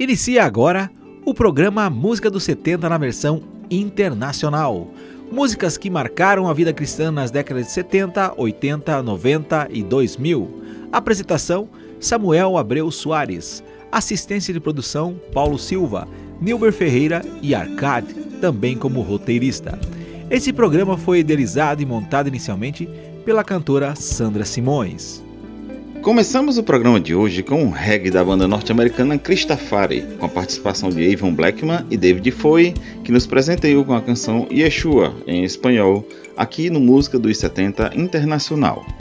Inicia agora o programa Música dos 70 na versão internacional. Músicas que marcaram a vida cristã nas décadas de 70, 80, 90 e 2000. Apresentação: Samuel Abreu Soares. Assistência de produção: Paulo Silva, Nilber Ferreira e Arcade, também como roteirista. Esse programa foi idealizado e montado inicialmente pela cantora Sandra Simões. Começamos o programa de hoje com um reggae da banda norte-americana Christafari, com a participação de Avon Blackman e David Foy, que nos presenteou com a canção Yeshua, em espanhol, aqui no Música dos 70 Internacional.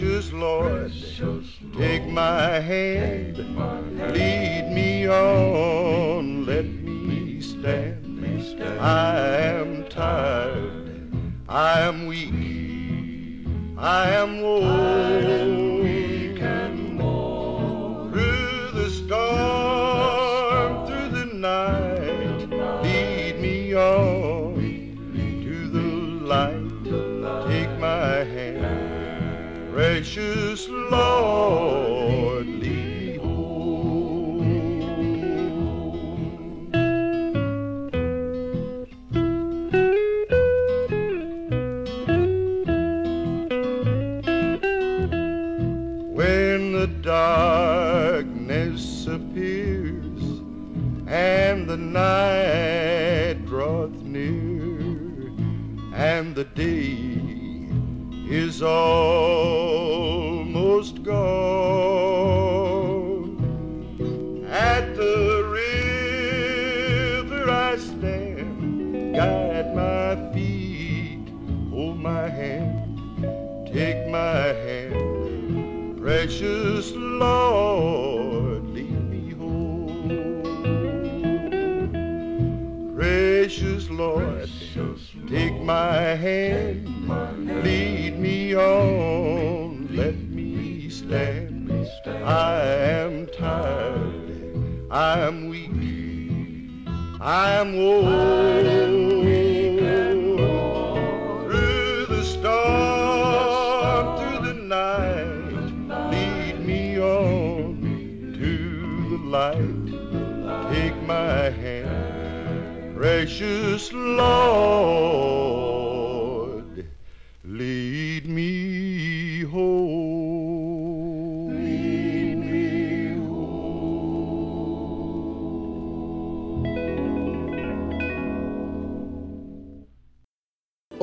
Precious Lord, take my hand, lead me on, let me stand. I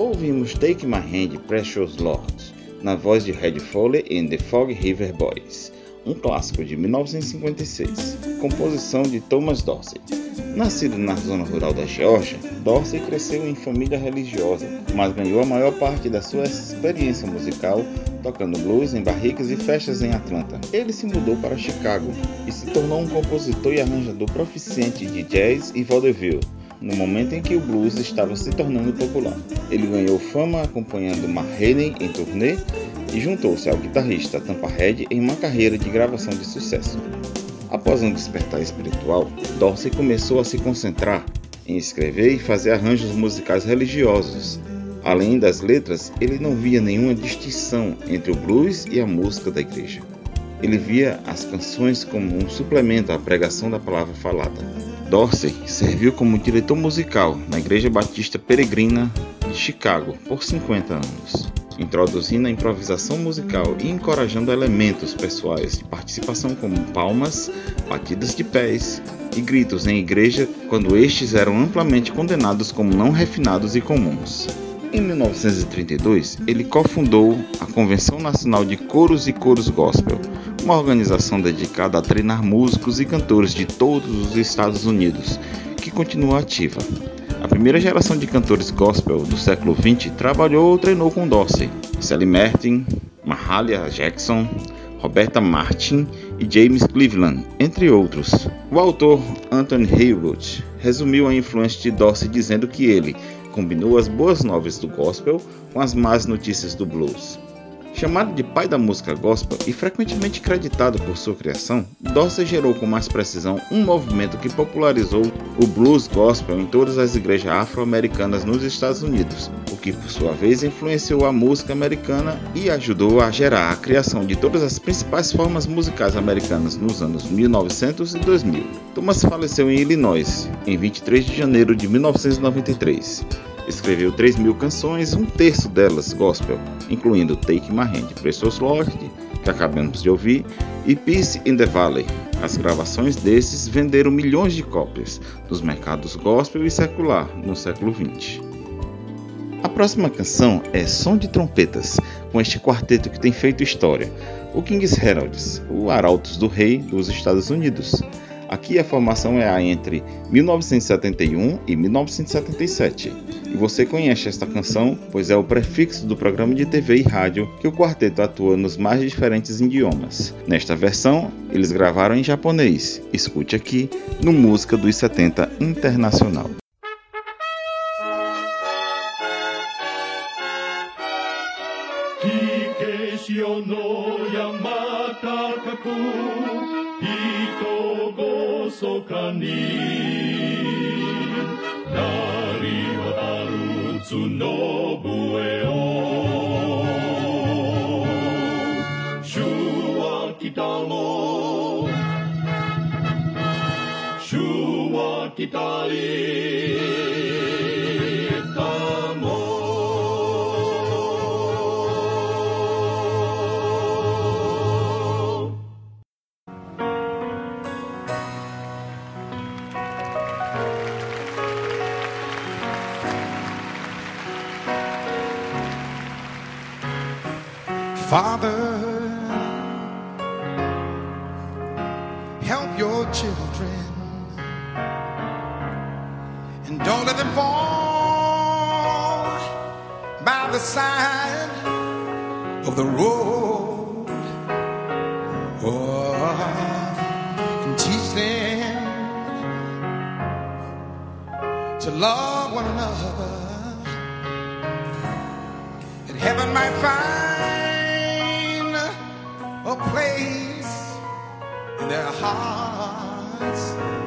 Ouvimos Take My Hand, Precious Lord, na voz de Red Foley and the Fog River Boys, um clássico de 1956, composição de Thomas Dorsey. Nascido na zona rural da Geórgia, Dorsey cresceu em família religiosa, mas ganhou a maior parte da sua experiência musical tocando blues em barricas e festas em Atlanta. Ele se mudou para Chicago e se tornou um compositor e arranjador proficiente de jazz e vaudeville, no momento em que o blues estava se tornando popular. Ele ganhou fama acompanhando Marrene em turnê e juntou-se ao guitarrista Tampa Head em uma carreira de gravação de sucesso. Após um despertar espiritual, Dorsey começou a se concentrar em escrever e fazer arranjos musicais religiosos. Além das letras, ele não via nenhuma distinção entre o blues e a música da igreja. Ele via as canções como um suplemento à pregação da palavra falada. Dorsey serviu como diretor musical na Igreja Batista Peregrina de Chicago por 50 anos, introduzindo a improvisação musical e encorajando elementos pessoais de participação como palmas, batidas de pés e gritos em igreja quando estes eram amplamente condenados como não refinados e comuns. Em 1932, ele cofundou a Convenção Nacional de Coros e Coros Gospel, uma organização dedicada a treinar músicos e cantores de todos os Estados Unidos, que continua ativa. A primeira geração de cantores gospel do século XX trabalhou ou treinou com Dorsey, Sally Martin, Mahalia Jackson, Roberta Martin e James Cleveland, entre outros. O autor Anthony Haywood resumiu a influência de Dorsey dizendo que ele combinou as boas novas do gospel com as más notícias do blues. Chamado de pai da música gospel e frequentemente creditado por sua criação, Dorsey gerou com mais precisão um movimento que popularizou o blues gospel em todas as igrejas afro-americanas nos Estados Unidos, o que por sua vez influenciou a música americana e ajudou a gerar a criação de todas as principais formas musicais americanas nos anos 1900 e 2000. Thomas faleceu em Illinois em 23 de janeiro de 1993. Escreveu 3 mil canções, um terço delas gospel, incluindo Take My Hand, Precious Lord, que acabamos de ouvir, e Peace in the Valley, As gravações desses venderam milhões de cópias nos mercados gospel e secular no século XX. A próxima canção é Som de Trompetas, com este quarteto que tem feito história, o King's Heralds, o Arautos do Rei dos Estados Unidos. Aqui a formação é a entre 1971 e 1977. E você conhece esta canção, pois é o prefixo do programa de TV e rádio que o quarteto atua nos mais diferentes idiomas. Nesta versão, eles gravaram em japonês. Escute aqui no Música dos 70 Internacional. そかに。鳴り渡る角笛を。主は来たの。主は来たり。The road. Oh, and teach them to love one another that heaven might find a place in their hearts.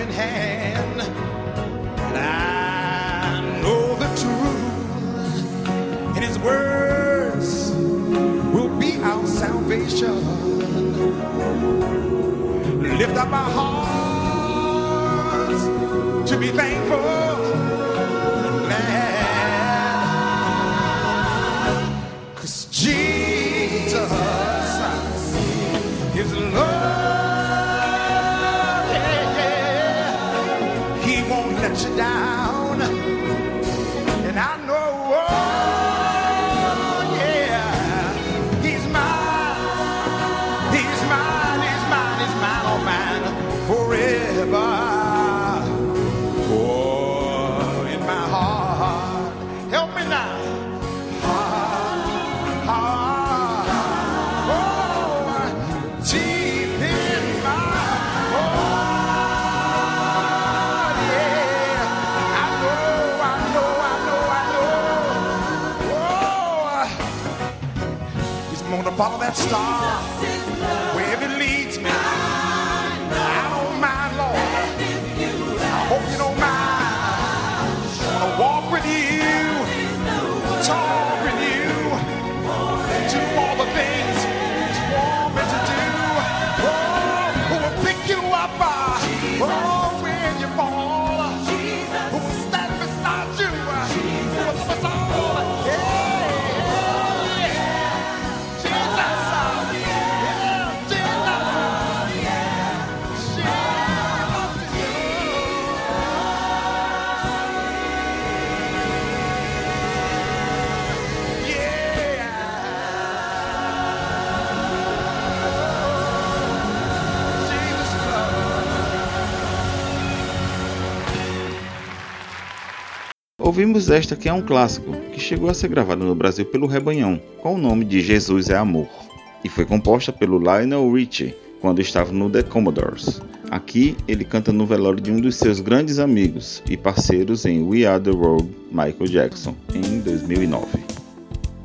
Helping hand. And I know the truth and his words will be our salvation. Lift up our hearts to be thankful He's gonna follow that star wherever it leads me. Ouvimos esta que é um clássico, que chegou a ser gravada no Brasil pelo Rebanhão, com o nome de Jesus é Amor. e foi composta pelo Lionel Richie quando estava no The Commodores. Aqui ele canta no velório de um dos seus grandes amigos e parceiros em We Are the World, Michael Jackson, em 2009.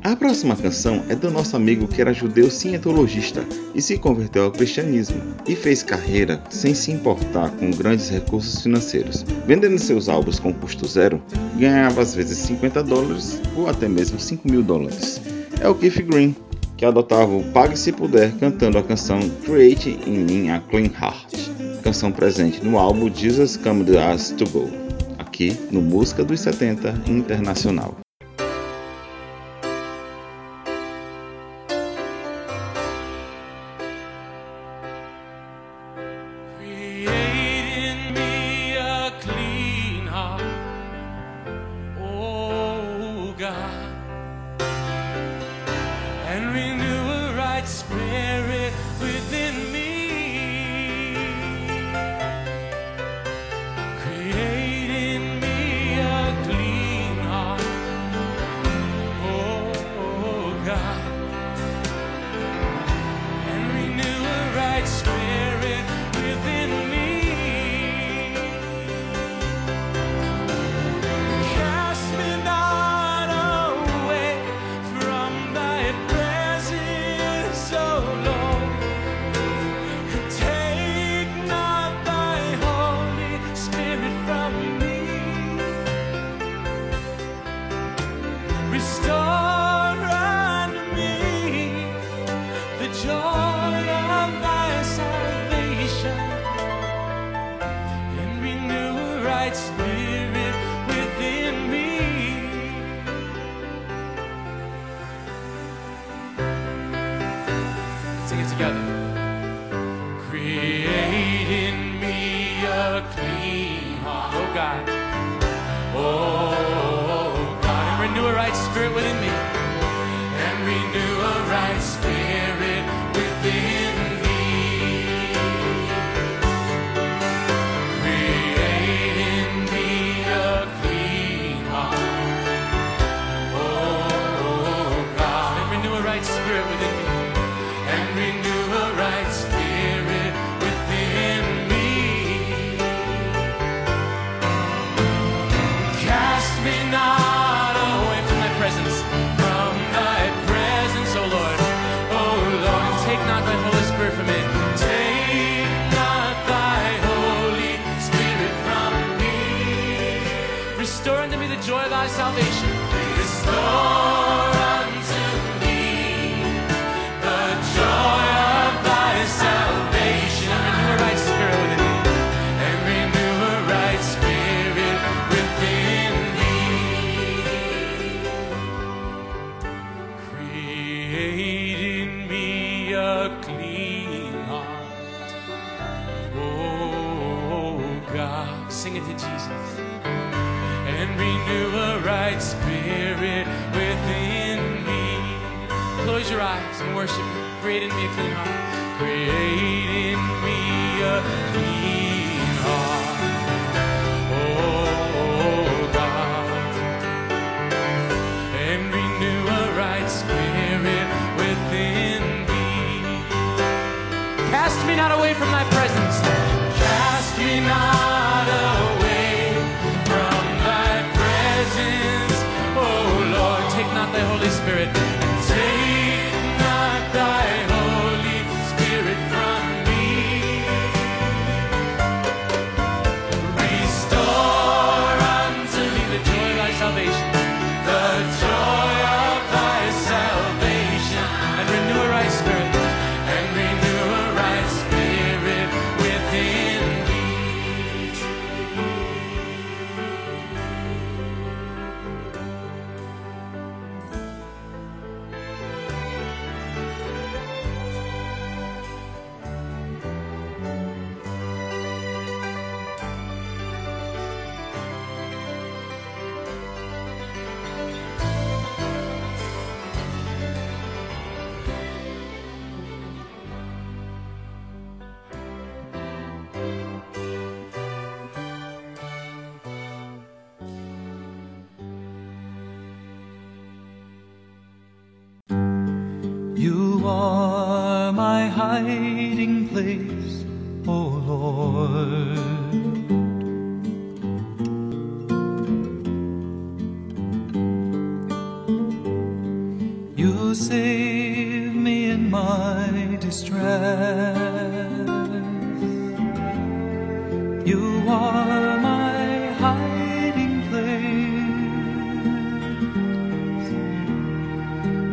A próxima canção é do nosso amigo que era judeu cientologista e se converteu ao cristianismo e fez carreira sem se importar com grandes recursos financeiros, vendendo seus álbuns com custo zero, ganhava às vezes 50 dólares ou até mesmo 5 mil dólares. É o Keith Green, que adotava o Pague Se Puder cantando a canção Create in Me a Clean Heart, canção presente no álbum Jesus Come the Us to Go, aqui no Música dos 70 Internacional. Sing it to Jesus. And renew a right spirit within me. Close your eyes and worship Him. Create in me a clean heart. Create in me a clean heart. Oh, God. And renew a right spirit within me. Cast me not away from thy presence. Cast me not.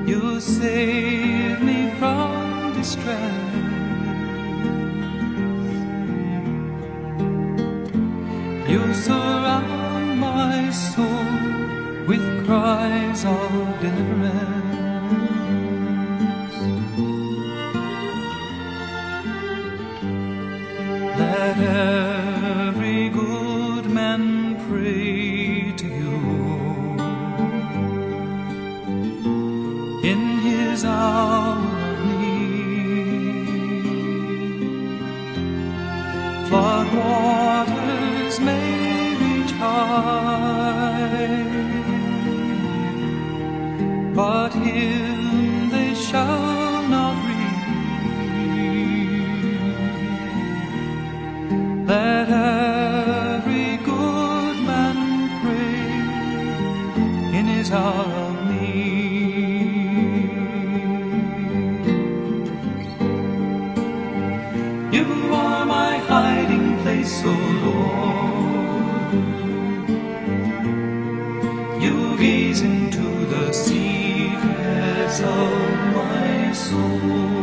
You save me from distress. You surround my soul with cries of deliverance. You are my hiding place, O Lord. You gaze into the secrets of my soul.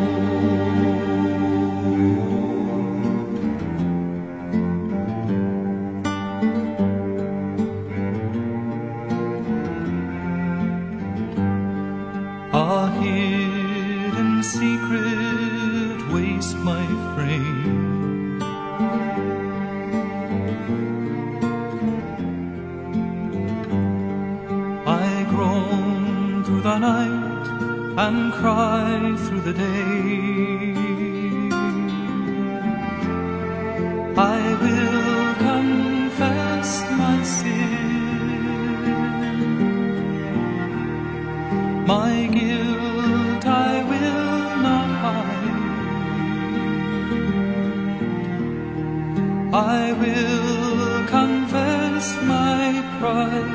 Will confess my pride,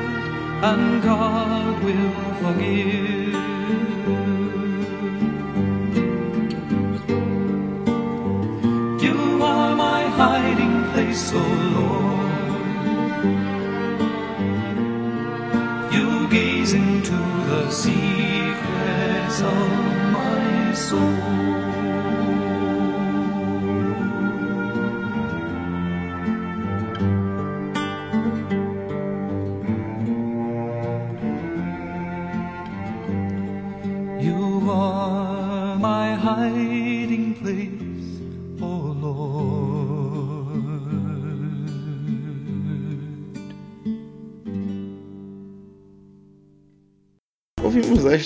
and God will forgive. You are my hiding place, O Lord. You gaze into the secrets of my soul.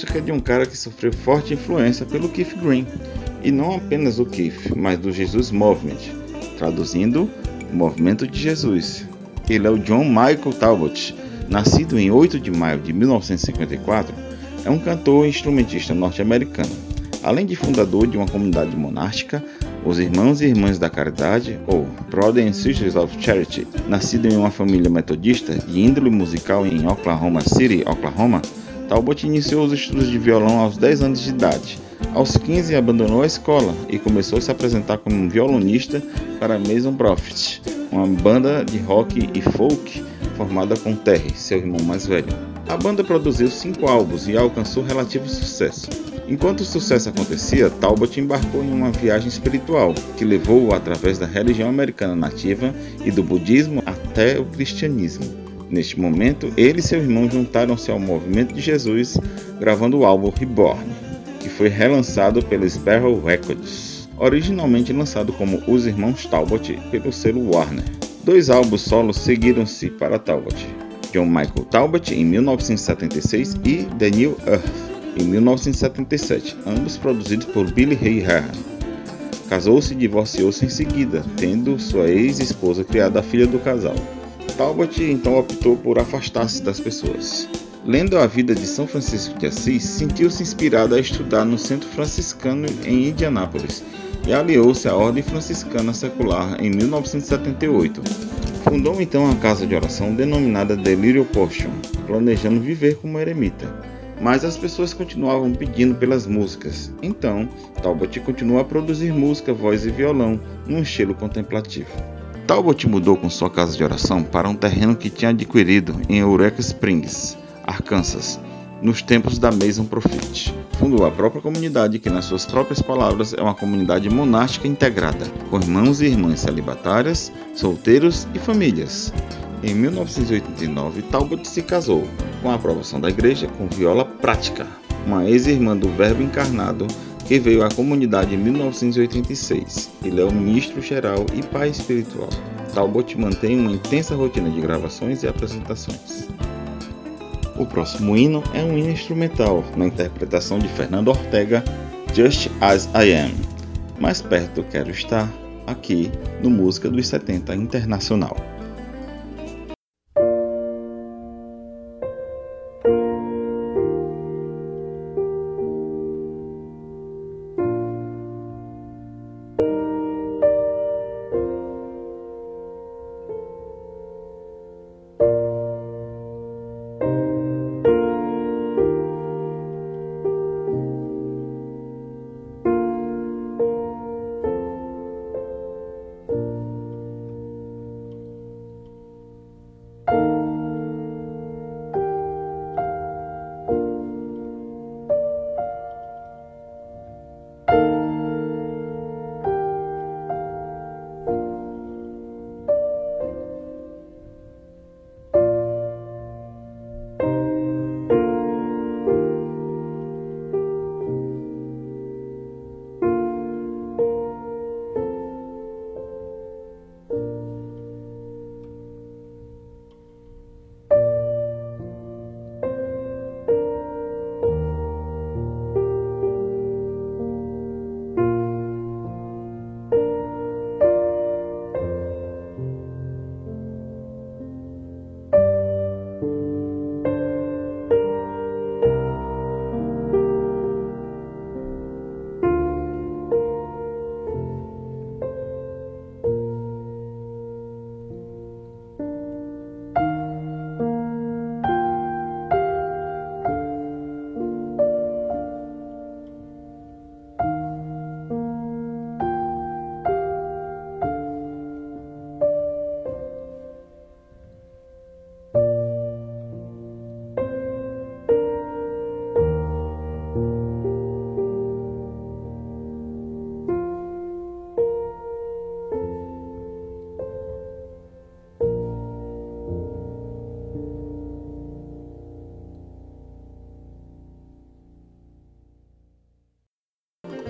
Esta de um cara que sofreu forte influência pelo Keith Green, e não apenas o Keith, mas do Jesus Movement, traduzindo, Movimento de Jesus. Ele é o John Michael Talbot, nascido em 8 de maio de 1954, é um cantor e instrumentista norte-americano. Além de fundador de uma comunidade monástica, os Irmãos e Irmãs da Caridade, ou Brothers and Sisters of Charity, nascido em uma família metodista de índole musical em Oklahoma City, Oklahoma, Talbot iniciou os estudos de violão aos 10 anos de idade. Aos 15 abandonou a escola e começou a se apresentar como um violonista para Mason Prophet, uma banda de rock e folk formada com Terry, seu irmão mais velho. A banda produziu cinco álbuns e alcançou relativo sucesso. Enquanto o sucesso acontecia, Talbot embarcou em uma viagem espiritual que levou-o através da religião americana nativa e do budismo até o cristianismo. Neste momento, ele e seu irmão juntaram-se ao movimento de Jesus, gravando o álbum Reborn, que foi relançado pela Sparrow Records, originalmente lançado como Os Irmãos Talbot pelo selo Warner. Dois álbuns solos seguiram-se para Talbot: John Michael Talbot em 1976 e The New Earth em 1977, ambos produzidos por Billy Ray Harhan. Casou-se e divorciou-se em seguida, tendo sua ex-esposa criado a filha do casal. Talbot então optou por afastar-se das pessoas. Lendo a vida de São Francisco de Assis, sentiu-se inspirado a estudar no Centro Franciscano em Indianápolis e aliou-se à Ordem Franciscana Secular em 1978. Fundou então a casa de oração denominada Delírio Potion, planejando viver como eremita. Mas as pessoas continuavam pedindo pelas músicas, então Talbot continuou a produzir música, voz e violão num estilo contemplativo. Talbot mudou com sua casa de oração para um terreno que tinha adquirido em Eureka Springs, Arkansas, nos tempos da Mason Profit. Fundou a própria comunidade, que, nas suas próprias palavras, é uma comunidade monástica integrada, com irmãos e irmãs celibatárias, solteiros e famílias. Em 1989, Talbot se casou, com a aprovação da igreja, com Viola Prática, uma ex-irmã do Verbo Encarnado que veio à comunidade em 1986. Ele é o ministro-geral e pai espiritual. Talbot mantém uma intensa rotina de gravações e apresentações. O próximo hino é um hino instrumental, na interpretação de Fernando Ortega, Just As I Am. Mais perto quero estar, aqui no Música dos 70 Internacional.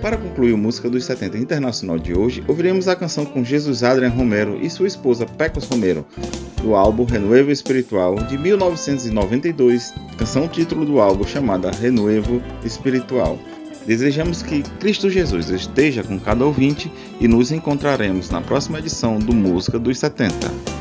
Para concluir o Música dos 70 Internacional de hoje, ouviremos a canção com Jesus Adrian Romero e sua esposa Pecos Romero, do álbum Renuevo Espiritual de 1992, canção título do álbum chamada Renuevo Espiritual. Desejamos que Cristo Jesus esteja com cada ouvinte e nos encontraremos na próxima edição do Música dos 70.